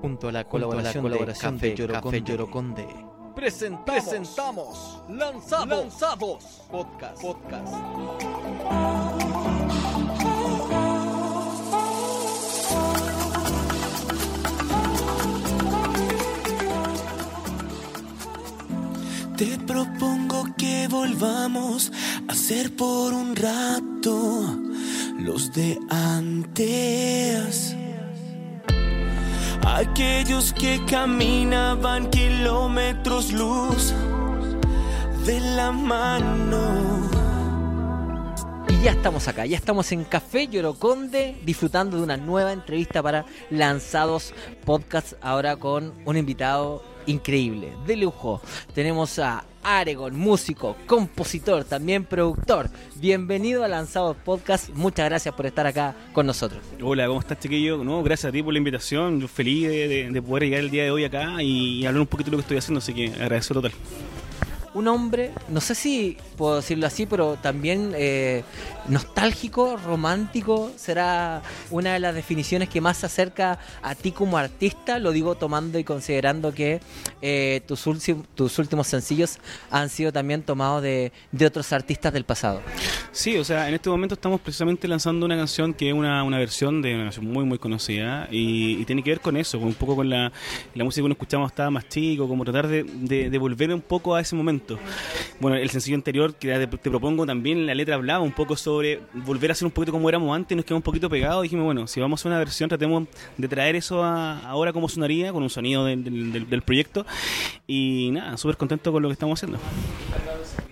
Junto a la colaboración, Junto a la colaboración de, de Café Café Lloroconde. Presentamos, Presentamos Lanzados, Lanzados Podcast. Podcast. Te propongo que volvamos a ser por un rato los de antes. Aquellos que caminaban kilómetros luz de la mano. Y ya estamos acá, ya estamos en Café Lloroconde disfrutando de una nueva entrevista para Lanzados Podcast, ahora con un invitado increíble, de lujo. Tenemos a Aregon, músico, compositor, también productor. Bienvenido a Lanzados Podcast, muchas gracias por estar acá con nosotros. Hola, ¿cómo estás, chiquillo? No, gracias a ti por la invitación. Yo feliz de poder llegar el día de hoy acá y, hablar un poquito de lo que estoy haciendo, así que agradezco total. Un hombre, no sé si puedo decirlo así, pero también eh, nostálgico, romántico, será una de las definiciones que más se acerca a ti como artista. Lo digo tomando y considerando que eh, tus, tus últimos sencillos han sido también tomados de, de otros artistas del pasado. Sí, o sea, en este momento estamos precisamente lanzando una canción que es una, una versión de una canción muy, muy conocida y, tiene que ver con eso, con un poco con la, la música que uno cuando estaba más chico, como tratar de- de volver un poco a ese momento. Bueno, el sencillo anterior que te, propongo también, la letra hablaba un poco sobre volver a ser un poquito como éramos antes, nos quedamos un poquito pegados, dijimos, bueno, si vamos a una versión, tratemos de traer eso a, ahora como sonaría, con un sonido del- del proyecto y nada, súper contento con lo que estamos haciendo.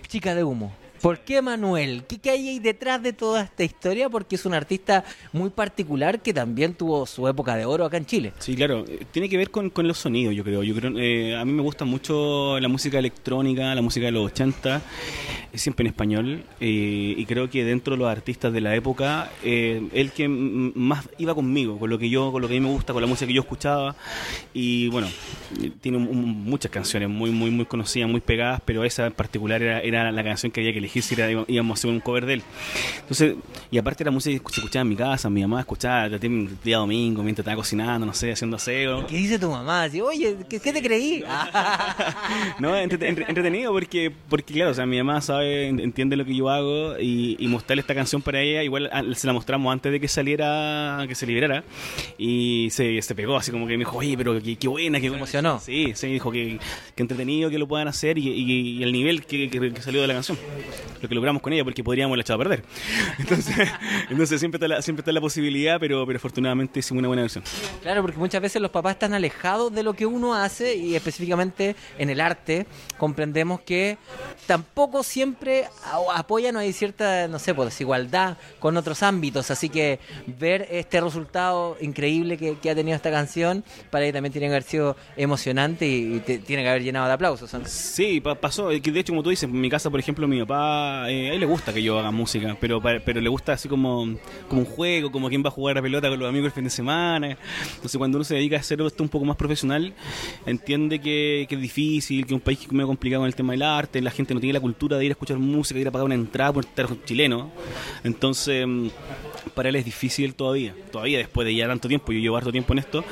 Chica de humo. ¿Por qué Manuel? ¿Qué, hay ahí detrás de toda esta historia? Porque es un artista muy particular que también tuvo su época de oro acá en Chile. Sí, claro, tiene que ver con, los sonidos, yo creo. Yo creo eh, a mí me gusta mucho la música electrónica, la música de los 80, eh, siempre en español, eh, y creo que dentro de los artistas de la época, eh, el que más iba conmigo, con lo que yo, con lo que a mí me gusta, con la música que yo escuchaba, y bueno, tiene muchas canciones muy, muy, muy conocidas, muy pegadas, pero esa en particular era la canción que había que elegir si era, íbamos a hacer un cover de él. Entonces, y aparte la música se escuchaba en mi casa, mi mamá escuchaba el día domingo mientras estaba cocinando, no sé, haciendo aseo. ¿Qué dice tu mamá? Así, Oye, ¿qué, qué te creí? no, entrete- entre- entretenido porque, porque claro, o sea, mi mamá sabe, en- entiende lo que yo hago y, y mostrarle esta canción para ella, igual a- se la mostramos antes de que saliera, que se liberara y se, se pegó, así como que me dijo, oye, pero qué, qué buena, qué buena". emocionó. Sí, sí, dijo que, que entretenido que lo puedan hacer y, y- y el nivel que, que- que salió de la canción, lo que logramos con ella porque podríamos haberla echado a perder. Entonces, entonces siempre, está la, siempre está la posibilidad, pero, pero afortunadamente hicimos una buena versión. Claro, porque muchas veces los papás están alejados de lo que uno hace y específicamente en el arte comprendemos que tampoco siempre apoyan o hay cierta, no sé, pues, desigualdad con otros ámbitos. Así que ver este resultado increíble que, que ha tenido esta canción para ella también tiene que haber sido emocionante y, y te- tiene que haber llenado de aplausos. ¿no? Sí, pa- pasó. De hecho, como tú dices, en mi casa, por ejemplo, mi papá, a él le gusta que yo haga música, pero pero le gusta así como, como un juego, como quien va a jugar a pelota con los amigos el fin de semana. Entonces, cuando uno se dedica a hacer esto un poco más profesional, entiende que, es difícil, que es un país que complicado con el tema del arte, la gente no tiene la cultura de ir a escuchar música, de ir a pagar una entrada por estar chileno. Entonces, para él es difícil todavía, todavía después de ya tanto tiempo, yo llevo harto tiempo en esto.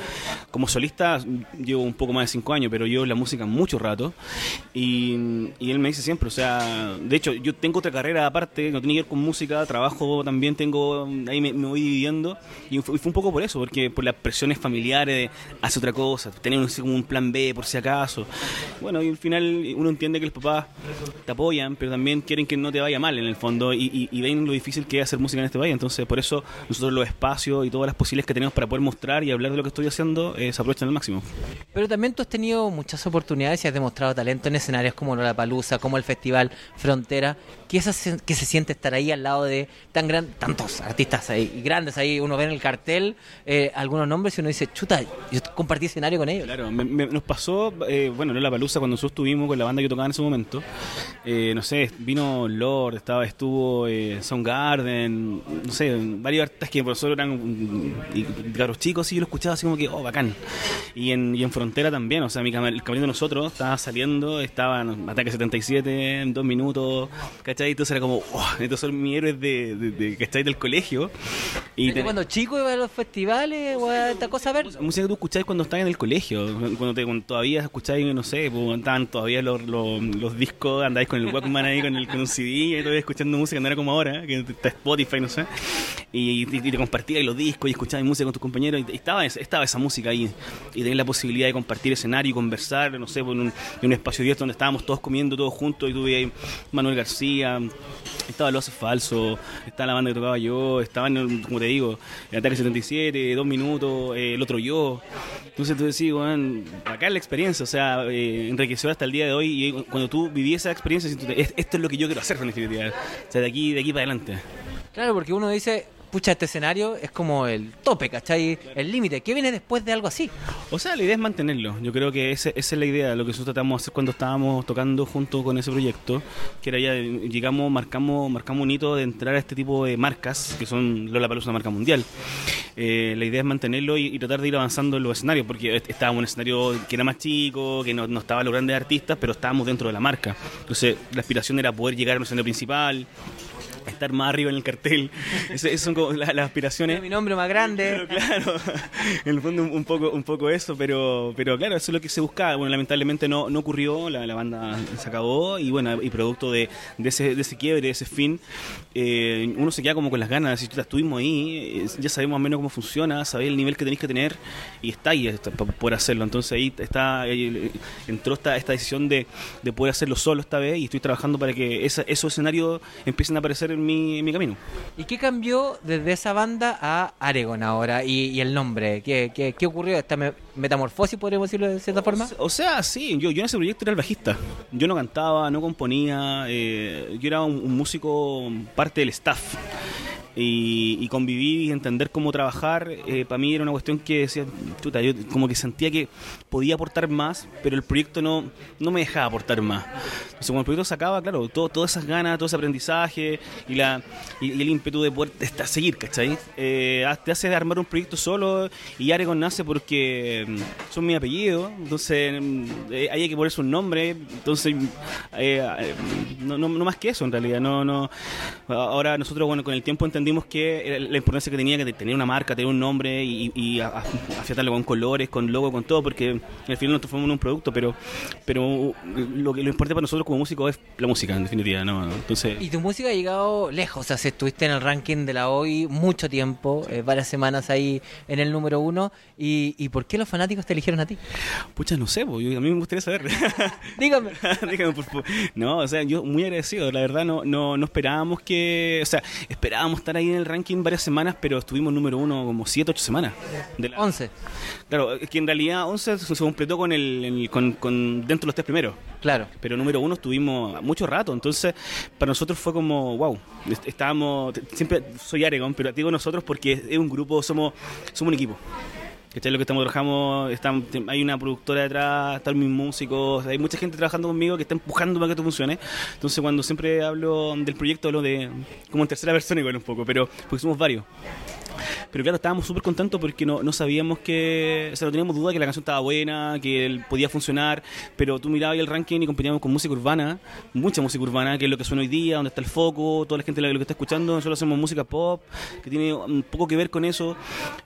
Como solista llevo un poco más de cinco años, pero llevo la música mucho rato. Y, y él me dice siempre, o sea, de hecho yo tengo otra carrera aparte, no tiene que ver con música, trabajo también tengo, ahí me, me voy dividiendo. Y fue, fue un poco por eso, porque por las presiones familiares de hacer otra cosa, tener un, un plan B por si acaso. Bueno, y al final uno entiende que los papás te apoyan, pero también quieren que no te vaya mal en el fondo y, y- y ven lo difícil que es hacer música en este país. Entonces, por eso nosotros los espacios y todas las posibilidades que tenemos para poder mostrar y hablar de lo que estoy haciendo eh, se aprovechan al máximo. Pero también tú has tenido muchas oportunidades y has demostrado talento en escenarios como Lollapalooza, como el Festival Frontera. ¿Qué, es, qué se siente estar ahí al lado de tan gran, tantos artistas ahí, grandes ahí? Uno ve en el cartel eh, algunos nombres y uno dice, chuta, yo compartí escenario con ellos. Claro, me- me- nos pasó, eh, bueno, la palusa cuando nosotros estuvimos con la banda que tocaba en ese momento. eh, no sé, vino Lord, estaba, estuvo eh, Soundgarden, no sé, varios artistas que por nosotros eran caros chicos y yo lo escuchaba así como que, oh, bacán. Y en, y en Frontera también, o sea, mi el camerino de nosotros estaba saliendo, estaba en Ataque 77 en dos minutos, ¿cachai? Entonces era como, oh, estos son mis héroes de, de, de- ¿cachai? Del colegio. Y Yo te- cuando chico iba a los festivales o a esta cosa a ver. música que tú escucháis cuando estabas en el colegio, cuando, te, cuando todavía escucháis, no sé, pues, estaban todavía los, los, los discos, andáis con el Walkman ahí, con, el, con un CD, y todavía escuchando música, no era como ahora, que está Spotify, no sé, y, y, te compartíais los discos y escuchabais música con tus compañeros, y, estaba, estaba esa música ahí, y tenías la posibilidad de compartir escenario y conversar, no sé, en un, en un espacio abierto donde estábamos todos comiendo todos juntos, y tú veías Manuel García, estaba Los Falso, estaba la banda que tocaba yo, estaban, como te digo, el Ataque 77, Dos Minutos, eh, el otro yo. Entonces tú decís, acá es la experiencia, o sea, eh, enriqueció hasta el día de hoy y cuando tú vivías esa experiencia, sientes, "Es- esto es lo que yo quiero hacer en definitiva. O sea, de aquí, de aquí para adelante. Claro, porque uno dice, pucha, este escenario es como el tope, ¿cachai? El límite. ¿Qué viene después de algo así? O sea, la idea es mantenerlo. Yo creo que ese- esa es la idea, lo que nosotros tratamos de hacer cuando estábamos tocando junto con ese proyecto, que era ya, llegamos, marcamos, marcamos un hito de entrar a este tipo de marcas, que son Lola Palusa, una marca mundial. Eh, la idea es mantenerlo y, tratar de ir avanzando en los escenarios, porque est- estábamos en un escenario que era más chico, que no, no estaba los grandes artistas, pero estábamos dentro de la marca. Entonces, la aspiración era poder llegar al escenario principal, estar más arriba en el cartel. Esas son como las aspiraciones. Mi nombre más grande. Claro, claro. En el fondo un, un poco un poco eso, pero pero claro, eso es lo que se buscaba. Bueno, lamentablemente no, no ocurrió, la, la banda se acabó y bueno, y producto de, de ese, de ese quiebre, de ese fin, eh, uno se queda como con las ganas, si estuvimos ahí, eh, ya sabemos más o menos cómo funciona, sabéis el nivel que tenéis que tener y está ahí para poder hacerlo. Entonces ahí está eh, entró esta, esta decisión de, de poder hacerlo solo esta vez y estoy trabajando para que esa- esos escenarios empiecen a aparecer mi, mi camino. ¿Y qué cambió desde esa banda a Aregon ahora? Y, y el nombre. ¿Qué, qué, qué ocurrió? ¿Esta me- metamorfosis, podríamos decirlo de cierta forma? O sea, sí, yo, yo en ese proyecto era el bajista. Yo no cantaba, no componía, eh, yo era un, un músico, parte del staff. Y, y convivir y entender cómo trabajar, eh, para mí era una cuestión que decía, chuta, yo como que sentía que podía aportar más, pero el proyecto no, no me dejaba aportar más. Entonces, cuando el proyecto se acaba, claro, todo, todas esas ganas, todo ese aprendizaje y, la, y, y el ímpetu de poder estar, seguir, ¿cachai? Eh, te hace armar un proyecto solo y Aregon nace porque mm, son mi apellido, entonces mm, eh, hay que ponerse un nombre, entonces eh, eh, no, no, no más que eso en realidad, no, no. Ahora nosotros, bueno, con el tiempo entendimos que la importancia que tenía que tener una marca, tener un nombre y, y afiatarlo con colores, con logo, con todo, porque al final nos transformamos en un producto, pero pero lo que lo importante para nosotros como músicos es la música, en definitiva, ¿no? Entonces... Y tu música ha llegado lejos, o sea, si estuviste en el ranking de la hoy mucho tiempo, eh, varias semanas ahí en el número uno, y, y ¿por qué los fanáticos te eligieron a ti? Pucha, no sé, po, yo- a mí me gustaría saber. Dígame. Dígame, por favor. No, o sea, yo muy agradecido. La verdad, no, no, no esperábamos que. O sea, esperábamos estar ahí en el ranking varias semanas, pero estuvimos número uno como 7, 8 semanas. De la- 11, Claro, es que en realidad 11 se, completó con el, el- con, con dentro de los tres primeros. claro. Pero número uno estuvimos mucho rato, entonces para nosotros fue como, wow, est- estábamos, siempre soy Aregon, pero digo nosotros porque es un grupo, somos, somos un equipo. ¿Cachai? Lo que estamos trabajando, estamos, hay una productora detrás, están mis músicos, hay mucha gente trabajando conmigo que está empujando para que esto funcione. Entonces cuando siempre hablo del proyecto, hablo de como en tercera persona igual un poco, pero porque somos varios. Pero claro, estábamos súper contentos porque no, no sabíamos que, o sea, no teníamos duda que la canción estaba buena, que él podía funcionar, pero tú mirabas el ranking y competíamos con música urbana, mucha música urbana, que es lo que suena hoy día, donde está el foco, toda la gente lo que está escuchando, nosotros hacemos música pop, que tiene un poco que ver con eso,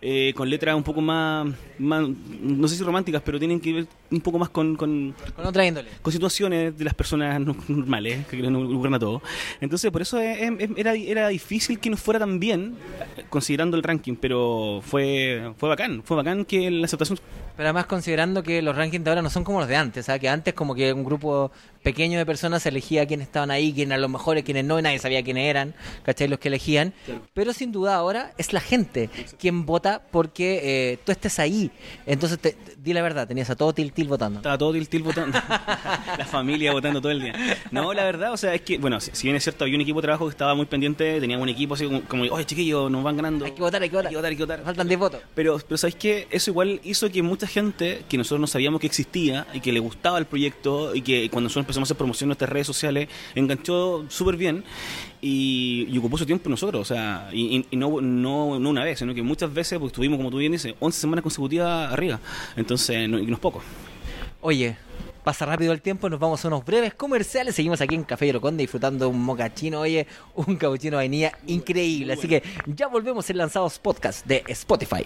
eh, con letras un poco más, más, no sé si románticas, pero tienen que ver un poco más con, con, Con otra índole. con situaciones de las personas no- normales que no ocurren a todos. Entonces, por eso es- es- era, era difícil que nos fuera tan bien, considerando el ranking, pero fue, fue bacán, fue bacán que la aceptación... Pero además considerando que los rankings de ahora no son como los de antes, ¿sabes? Que antes como que un grupo pequeño de personas elegía quiénes estaban ahí, quiénes eran los mejores, quiénes no, y nadie sabía quiénes eran, ¿cachai? Los que elegían. Pero sin duda ahora es la gente quien vota porque eh, tú estés ahí. Entonces, te, te- di la verdad, tenías a todo Til Til votando. Estaba todo Tiltil votando. la familia votando todo el día. No, la verdad, o sea, es que, bueno, si, si bien es cierto, había un equipo de trabajo que estaba muy pendiente, teníamos un equipo así como, como, oye, chiquillos, nos van ganando. Hay que votar, hay que votar. Hay que votar, hay que votar. Faltan 10 votos. Pero, pero ¿sabéis qué? Eso igual hizo que mucha gente que nosotros no sabíamos que existía y que le gustaba el proyecto y que cuando nosotros empezamos a hacer promoción en nuestras redes sociales, enganchó súper bien y, y ocupó su tiempo nosotros. O sea, y, no, no, no una vez, sino que muchas veces, porque estuvimos, como tú bien dices, 11 semanas consecutivas arriba. Entonces, no, y no es poco. Oye, Pasa rápido el tiempo, nos vamos a unos breves comerciales. Seguimos aquí en Café Yoroconde disfrutando un mocachino, oye, un capuchino de vainilla increíble. Así que ya volvemos en Lanzados Podcast de Spotify.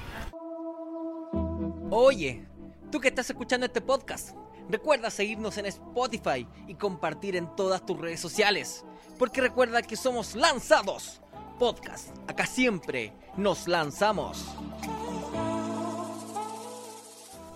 Oye, tú que estás escuchando este podcast, recuerda seguirnos en Spotify y compartir en todas tus redes sociales. Porque recuerda que somos Lanzados Podcast. Acá siempre nos lanzamos.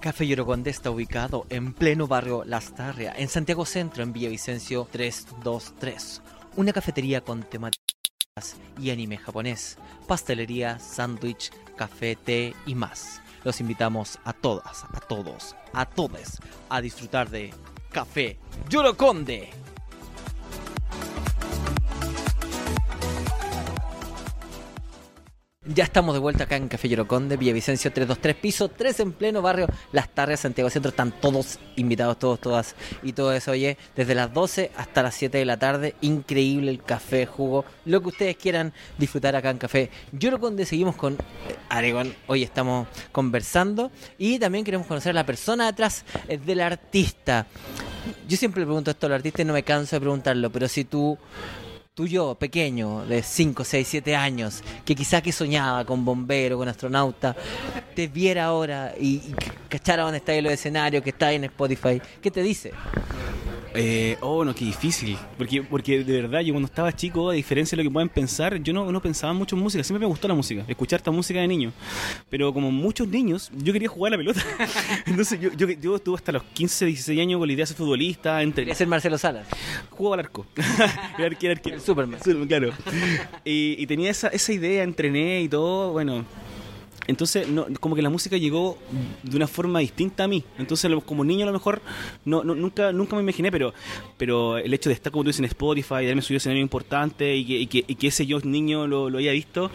Café Yoroconde está ubicado en pleno barrio Las Tarria, en Santiago Centro, en Villavicencio 323. Una cafetería con temáticas y anime japonés, pastelería, sándwich, café, té y más. Los invitamos a todas, a todos, a todos a disfrutar de Café Yoroconde. Ya estamos de vuelta acá en Café Yoroconde, Villavicencio 323, piso 3 en pleno barrio Las Tardes, Santiago Centro. Están todos invitados, todos, todas y todo eso. Oye, desde las 12 hasta las 7 de la tarde, increíble el café, jugo, lo que ustedes quieran disfrutar acá en Café Yoroconde. Seguimos con eh, Aregón, hoy estamos conversando y también queremos conocer a la persona detrás eh, del artista. Yo siempre le pregunto esto al artista y no me canso de preguntarlo, pero si tú tú yo, pequeño, de 5, 6, 7 años, que quizá que soñaba con bombero, con astronauta, te viera ahora y, cachara dónde está en los escenarios, que está en Spotify, ¿qué te dice? Eh, oh, no, qué difícil. Porque, porque de verdad, yo cuando estaba chico, a diferencia de lo que pueden pensar, yo no, no pensaba mucho en música. Siempre me gustó la música, escuchar esta música de niño. Pero como muchos niños, yo quería jugar a la pelota. Entonces yo, yo, yo estuve hasta los 15, 16 años con la idea de ser futbolista. Entre... Quería ser Marcelo Salas, Jugaba al arco. era arquero, arquero. el Superman. Sí, claro. Y, y tenía esa, esa idea, entrené y todo, bueno. Entonces, no, como que la música llegó de una forma distinta a mí. Entonces, como niño a lo mejor no, no- nunca nunca me imaginé, pero pero el hecho de estar, como tú dices, en Spotify, de haberme subido a escenario importante y que, y que, y que ese yo niño lo, lo haya visto,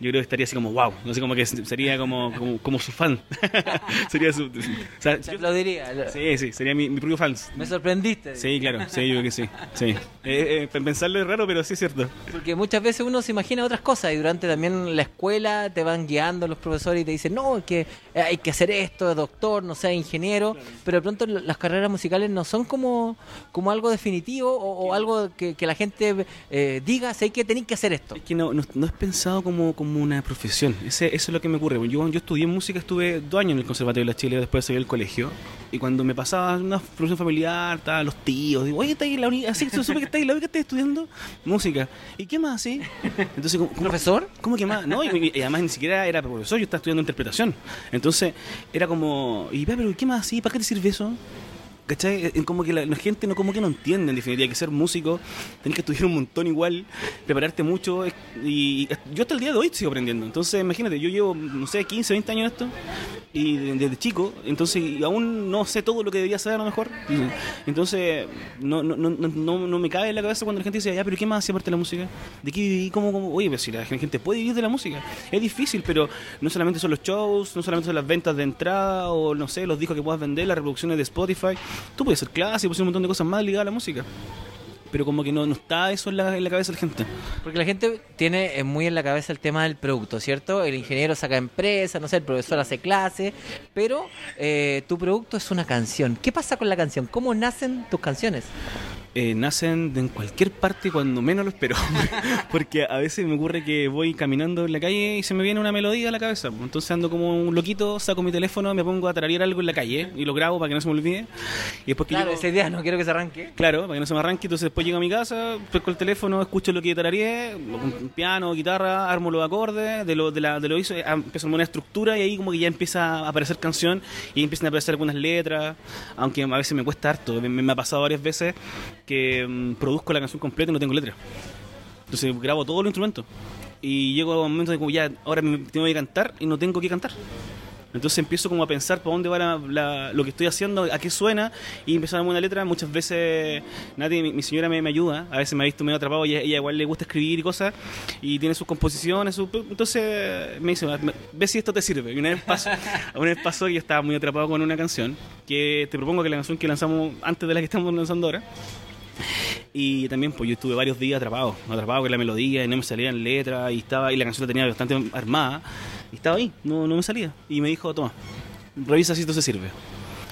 yo creo que estaría así como, wow. No sé, como que sería como, como, como su fan. sería su... O sea, Te yo- lo- sí, sí, sería mi, mi propio fans. Me sorprendiste. Sí, claro, sí, yo creo que sí. sí. Eh, eh, pensarlo es raro, pero sí es cierto. Porque muchas veces uno se imagina otras cosas y durante también la escuela te van guiando los profesores y te dicen, no, es que eh, hay que hacer esto, doctor, no sea ingeniero, pero de pronto las carreras musicales no son como, como algo definitivo o, o algo que, que la gente eh, diga, sé que tenéis que hacer esto. Es que no, no, no es pensado como, como una profesión. Ese, eso es lo que me ocurre. Yo, yo estudié música, estuve dos años en el Conservatorio de la Chile, después salí del colegio. Y cuando me pasaba una profesión familiar, estaban los tíos, digo, oye, ¿estás en la uni- así que supe que estás en la única que estás estudiando música. ¿Y qué más así? Entonces, ¿cómo, cómo- ¿Profesor? ¿Cómo que más? No, y, y además ni siquiera era profesor, yo estaba estudiando interpretación. Entonces, era como, y pero ¿qué más así? ¿Para qué te sirve eso? ¿Cachai? Eh, Como que la, gente no como que no entiende en definitiva que ser músico tenés que estudiar un montón igual, prepararte mucho y, yo hasta el día de hoy sigo aprendiendo. Entonces, imagínate, yo llevo, no sé, 15, 20 años esto y de- desde chico, entonces y aún no sé todo lo que debería saber a lo mejor. Entonces, no, no, no, no, no- me cabe en la cabeza cuando la gente dice, ya, pero ¿qué más hacía aparte de la música? ¿De qué viví? Oye, pero si la gente puede vivir de la música. Es difícil, pero no solamente son los shows, no solamente son las ventas de entrada o, no sé, los discos que puedas vender, las reproducciones de Spotify. Tú puedes hacer clases, puedes hacer un montón de cosas más ligadas a la música. Pero como que no, no está eso en la, en la cabeza de la gente. Porque la gente tiene eh, muy en la cabeza el tema del producto, ¿cierto? El ingeniero saca empresa, no sé, el profesor hace clase, pero eh, tu producto es una canción. ¿Qué pasa con la canción? ¿Cómo nacen tus canciones? eh, nacen de en cualquier parte cuando menos lo espero. Porque a veces me ocurre que voy caminando en la calle y se me viene una melodía a la cabeza. Entonces ando como un loquito, saco mi teléfono, me pongo a tararear algo en la calle y lo grabo para que no se me olvide. Y después que Claro, llego- esa idea no quiero que se arranque. Claro, para que no se me arranque, entonces después llego a mi casa, pesco el teléfono, escucho lo que tarareé, piano, guitarra, armo los acordes, de lo, de la, de lo hizo, eh, empiezo a una estructura y ahí como que ya empieza a aparecer canción y empiezan a aparecer algunas letras, aunque a veces me cuesta harto, me, me ha pasado varias veces que mm, produzco la canción completa y no tengo letra. Entonces grabo todos los instrumentos y llego a un momento de como ya, ahora me tengo que cantar y no tengo que cantar. Entonces empiezo como a pensar para dónde va la- la- lo que estoy haciendo, a qué suena, y empiezo a darme una letra. Muchas veces Nati, mi, mi señora, me, me ayuda. A veces me ha visto medio atrapado y ella igual le gusta escribir y cosas, y tiene sus composiciones. su- entonces me dice, ve si esto te sirve. Y una vez, pasó, una vez pasó que yo estaba muy atrapado con una canción, que te propongo que la canción que lanzamos antes de la que estamos lanzando ahora. Y también pues yo estuve varios días atrapado, atrapado con la melodía y no me salían letras y estaba y la canción la tenía bastante armada y estaba ahí, no, no me salía. Y me dijo, toma, revisa si esto se sirve.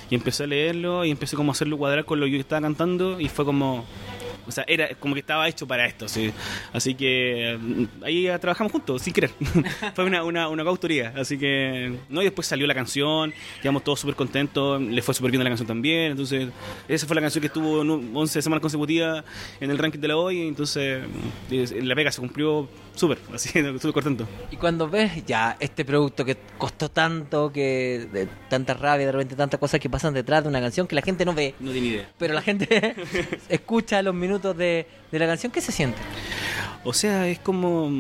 Y empecé a leerlo y empecé como a hacerlo cuadrar con lo que yo estaba cantando y fue como... O sea, era como que estaba hecho para esto, sí. Así que mm, ahí trabajamos juntos, sin querer. Fue una, una, una coautoría. Así que, no, y después salió la canción, quedamos todos súper contentos, le fue súper bien a la canción también. Entonces, esa fue la canción que estuvo en 11 semanas consecutivas en el ranking de la hoy. Entonces, la pega se cumplió súper, así, súper contento. Y cuando ves ya este producto que costó tanto, que de tanta rabia, de repente tantas cosas que pasan detrás de una canción que la gente no ve, No tiene idea. pero la gente escucha los minutos de, de la canción, ¿qué se siente? O sea, es como.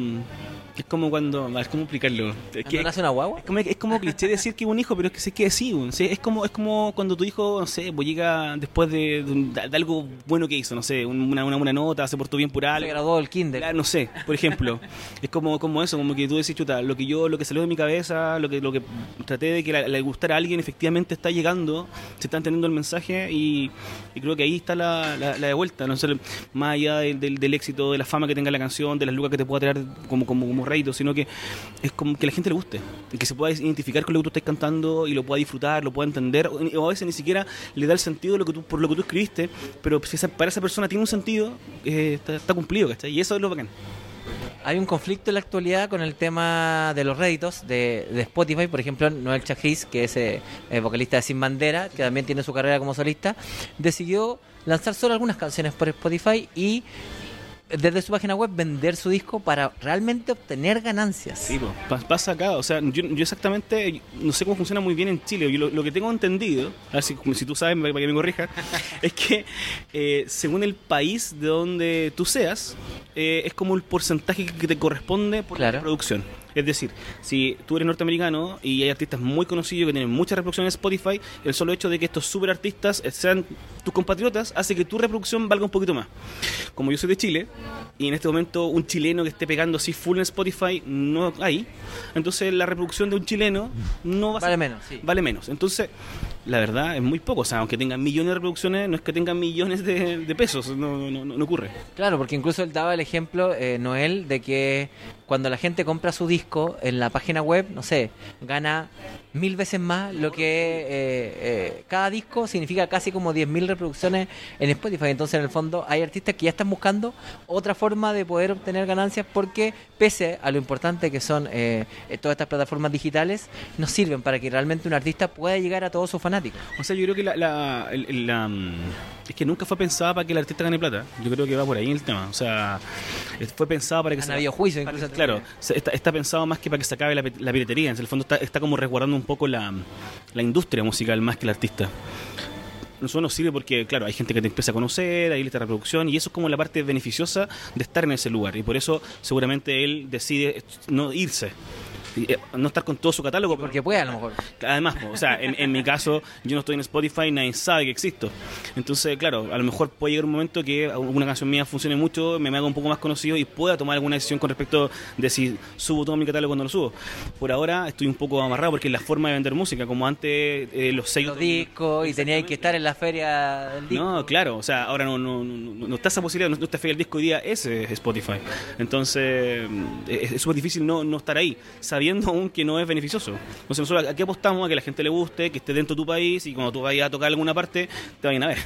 Es como cuando. A ver, ¿cómo explicarlo? Es ¿Cuando que- nace una guagua? Es como, es como cliché decir que es un hijo, pero es que sé que sí, es como es como cuando tu hijo, no sé, pues llega después de, de un- de algo bueno que hizo, no sé, un- una, una buena nota, se portó bien por Se algo. graduó del kinder. Claro, no sé, por ejemplo, es como, como eso, como que tú decís, chuta, lo que yo, lo que salió de mi cabeza, lo que, lo que traté de que le gustara a alguien, efectivamente está llegando, se está entendiendo el mensaje y, y creo que ahí está la, la, la de vuelta, no sé, más allá del, del- del éxito, de la fama que tenga la canción, de las lucas que te pueda traer como, como, como rédito, sino que es como que la gente le guste, que se pueda identificar con lo que tú estás cantando y lo pueda disfrutar, lo pueda entender, o, a veces ni siquiera le da el sentido lo que tú, por lo que tú escribiste, pero si esa- para esa persona tiene un sentido, eh, está, está cumplido, ¿cachai? Y eso es lo bacán. Hay un conflicto en la actualidad con el tema de los réditos de, de Spotify. Por ejemplo, Noel Chagris, que es eh, vocalista de Sin Bandera, que también tiene su carrera como solista, decidió lanzar solo algunas canciones por Spotify y desde su página web vender su disco para realmente obtener ganancias. Sí, pa- pasa acá. O sea, yo, yo exactamente no sé cómo funciona muy bien en Chile. Yo lo, lo que tengo entendido, a ver si, si tú sabes, para que me corrijas, es que eh, según el país de donde tú seas, eh, es como el porcentaje que te corresponde por Claro. la producción. Es decir, si tú eres norteamericano y hay artistas muy conocidos que tienen muchas reproducciones en Spotify, el solo hecho de que estos super artistas sean tus compatriotas hace que tu reproducción valga un poquito más. Como yo soy de Chile y en este momento un chileno que esté pegando así full en Spotify no hay, entonces la reproducción de un chileno no va a Vale ser- menos, sí. vale menos. Entonces, la verdad es muy poco. O sea, aunque tengan millones de reproducciones, no es que tengan millones de, de pesos. No, no, no- no ocurre. Claro, porque incluso él daba el ejemplo, eh, Noel, de que cuando la gente compra su disco en la página web, no sé, gana mil veces más lo que eh, eh, cada disco significa casi como 10.000 reproducciones en Spotify. Entonces, en el fondo, hay artistas que ya están buscando otra forma de poder obtener ganancias porque, pese a lo importante que son eh, eh, todas estas plataformas digitales, nos sirven para que realmente un artista pueda llegar a todos sus fanáticos. O sea, yo creo que la, la- el- la, mm, es que nunca fue pensada para que el artista gane plata. Yo creo que va por ahí el tema. O sea, fue pensado para que Han habido juicios para- incluso. Claro, se- está, está pensado más que para que se acabe la, la piratería. En el fondo está, está como resguardando un poco la, la industria musical más que el artista. Eso nos sirve porque, claro, hay gente que te empieza a conocer, hay lista de reproducción, y eso es como la parte beneficiosa de estar en ese lugar. Y por eso, seguramente, él decide no irse. Eh, No estar con todo su catálogo. Porque puede, a lo mejor. Además, o sea, en, en mi caso, yo no estoy en Spotify, nadie sabe que existo. Entonces, claro, a lo mejor puede llegar un momento que una canción mía funcione mucho, me, me haga un poco más conocido y pueda tomar alguna decisión con respecto de si subo todo mi catálogo cuando lo subo. Por ahora estoy un poco amarrado porque es la forma de vender música, como antes eh, los sellos... Los discos y teníais que estar en la feria del disco. No, claro, o sea, ahora no, no, no, no está esa posibilidad, no, no está fe el disco hoy día, ese es Spotify. Entonces, mm, es es súper difícil no, no estar ahí, sabiendo aún que no es beneficioso. Entonces, nosotros aquí apostamos a que la gente le guste, que esté dentro de tu país y cuando tú vayas a tocar alguna parte, te vayan a ver.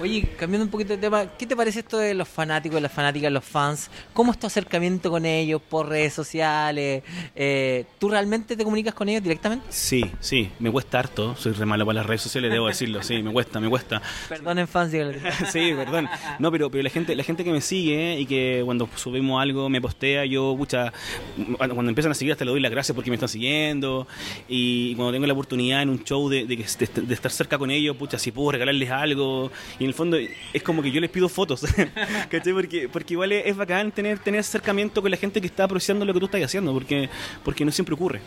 Oye, cambiando un poquito de tema, ¿qué te parece esto de los fanáticos, las fanáticas, los fans? ¿Cómo es tu acercamiento con ellos por redes sociales? Eh, ¿Tú realmente te comunicas con ellos directamente? Sí, sí, me cuesta harto, soy re malo para las redes sociales, debo decirlo, sí, me cuesta, me cuesta. Perdonen fans, sí, perdón. No, pero, pero la gente, la gente que me sigue y que cuando subimos algo me postea, yo, pucha, cuando empiezan a seguir hasta le doy las gracias porque me están siguiendo. Y cuando tengo la oportunidad en un show de, de, de- estar cerca con ellos, pucha, si puedo regalarles algo. Y en el fondo es como que yo les pido fotos. ¿Cachai? Porque, porque igual es, bacán tener, tener acercamiento con la gente que está apreciando lo que tú estás haciendo, porque, porque no siempre ocurre.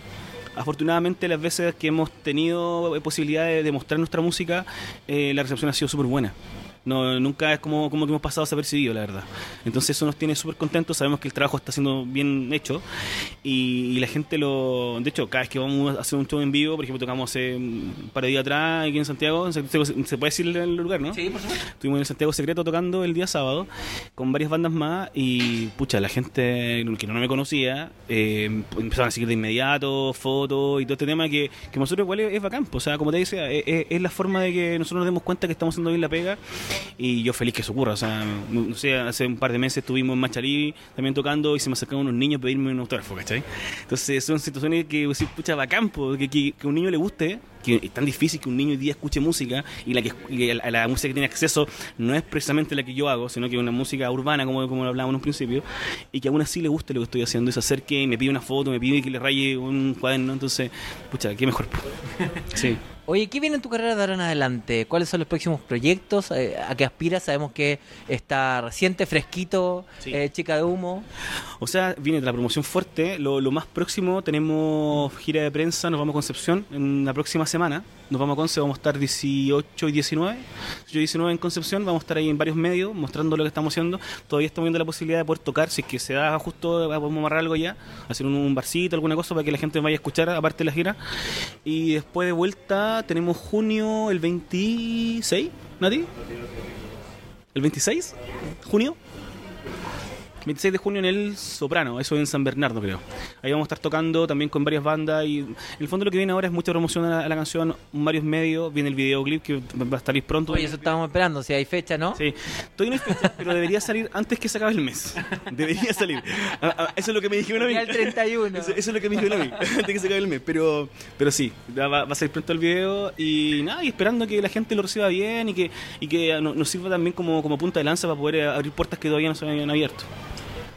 Afortunadamente las veces que hemos tenido eh, posibilidad de, de mostrar nuestra música, eh, la recepción ha sido súper buena. No, nunca es como, como que hemos pasado desapercibido, la verdad. Entonces eso nos tiene súper contentos, sabemos que el trabajo está siendo bien hecho y, y la gente lo... De hecho, cada vez que vamos a hacer un show en vivo, por ejemplo, tocamos hace un par de días atrás aquí en Santiago, en Santiago se, se puede decir el lugar, ¿no? Sí, por supuesto. Estuvimos en el Santiago Secreto tocando el día sábado con varias bandas más y pucha, la gente que no me conocía eh, empezaron a seguir de inmediato, fotos y todo este tema que, que nosotros igual es, es bacán. pues, O sea, como te decía, es- es la forma de que nosotros nos demos cuenta que estamos haciendo bien la pega y yo feliz que eso ocurra. O sea, no sé, hace un par de meses estuvimos en Machalí también tocando y se me acercaron unos niños a pedirme un autógrafo, ¿cachai? Entonces son situaciones que, sí, pucha, bacán, que, que, que un niño le guste que es tan difícil que un niño hoy día escuche música y la que y a la música que tiene acceso no es precisamente la que yo hago, sino que es una música urbana, como, como lo hablábamos en un principio, y que aún así le guste lo que estoy haciendo, y se acerque y me pide una foto, me pide que le raye un cuaderno, entonces, pucha, qué mejor. Sí. Oye, ¿qué viene en tu carrera de ahora en adelante? ¿Cuáles son los próximos proyectos? Eh, ¿A qué aspiras? Sabemos que está reciente, fresquito, Sí. eh, chica de humo. O sea, viene de la promoción fuerte. Lo, lo más próximo, tenemos gira de prensa, nos vamos a Concepción en la próxima semana. Nos vamos a Conce, vamos a estar 18 y 19. 18 y 19 en Concepción, vamos a estar ahí en varios medios mostrando lo que estamos haciendo. Todavía estamos viendo la posibilidad de poder tocar, si es que se da justo, podemos amarrar algo ya, hacer un, un barcito, alguna cosa para que la gente vaya a escuchar, aparte de la gira. Y después de vuelta tenemos junio el 26, Nati. ¿El 26? ¿Junio? 26 de junio en el Soprano, eso en San Bernardo creo. Ahí vamos a estar tocando también con varias bandas y en el fondo lo que viene ahora es mucha promoción a la, a la canción, varios medios, viene el videoclip que va a salir pronto. Oye, eso estábamos esperando, si hay fecha, ¿no? Sí, todavía no hay fecha, pero debería salir antes que se acabe el mes. Debería salir. Eso es lo que me dijeron a mí. El 31. Eso, eso es lo que me dijeron a mí, antes que se acabe el mes. Pero, pero sí, va, va a salir pronto el video y nada, y esperando que la gente lo reciba bien y que, y que no- nos sirva también como, como punta de lanza para poder abrir puertas que todavía no se habían abierto.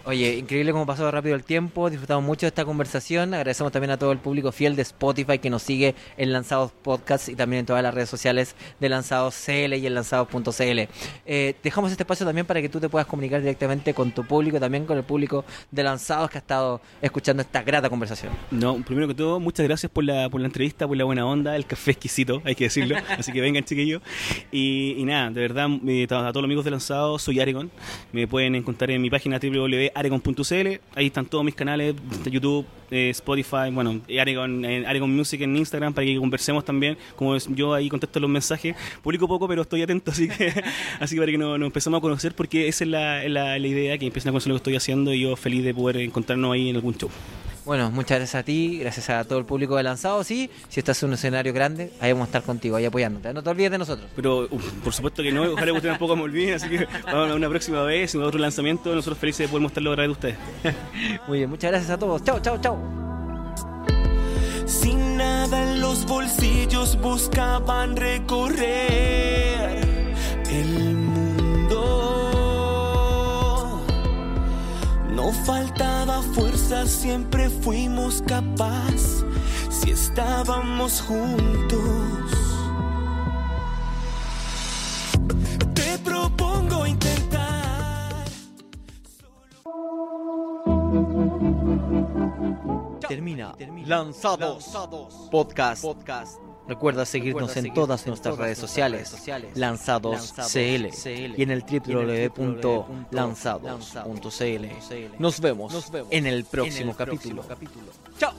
Oye, increíble cómo pasó rápido el tiempo, disfrutamos mucho de esta conversación, agradecemos también a todo el público fiel de Spotify que nos sigue en Lanzados Podcast y también en todas las redes sociales de Lanzados CL y en lanzados.cl. Eh, dejamos este espacio también para que tú te puedas comunicar directamente con tu público, también con el público de Lanzados que ha estado escuchando esta grata conversación. No, primero que todo, muchas gracias por la, por la entrevista, por la buena onda, el café exquisito, hay que decirlo. Así que vengan, chiquillos. Y, y nada, de verdad, eh, a todos los amigos de Lanzado, soy Aregon. Me pueden encontrar en mi página www.aregon.cl. Ahí están todos mis canales YouTube, eh, Spotify, bueno, eh, Aregon, eh, Aregon Music en Instagram para que conversemos también. Como yo ahí contesto los mensajes, publico poco, pero estoy atento, así que, así para que nos, nos empezamos a conocer, porque esa es la, la- la idea, que empiecen a conocer lo que estoy haciendo y yo feliz de poder encontrarnos ahí en algún show. Bueno, muchas gracias a ti, gracias a todo el público de Lanzados. Sí, si estás en un escenario grande, ahí vamos a estar contigo, ahí apoyándote. No te olvides de nosotros. Pero uf, por supuesto que no, ojalá ustedes tampoco me olviden, así que vamos a una próxima vez, en otro lanzamiento, nosotros felices de poder mostrarlo a través de ustedes. Muy bien, muchas gracias a todos. Chao, chao, chao. Sin nada en los bolsillos buscaban recorrer el mundo. No faltaba fuerza, siempre fuimos capaz si estábamos juntos. Te propongo intentar. Termina, Lanzados, Podcast. Recuerda seguirnos en todas nuestras redes sociales, Lanzados CL y en el www.lanzados.cl. Nos vemos en el próximo capítulo. Chao.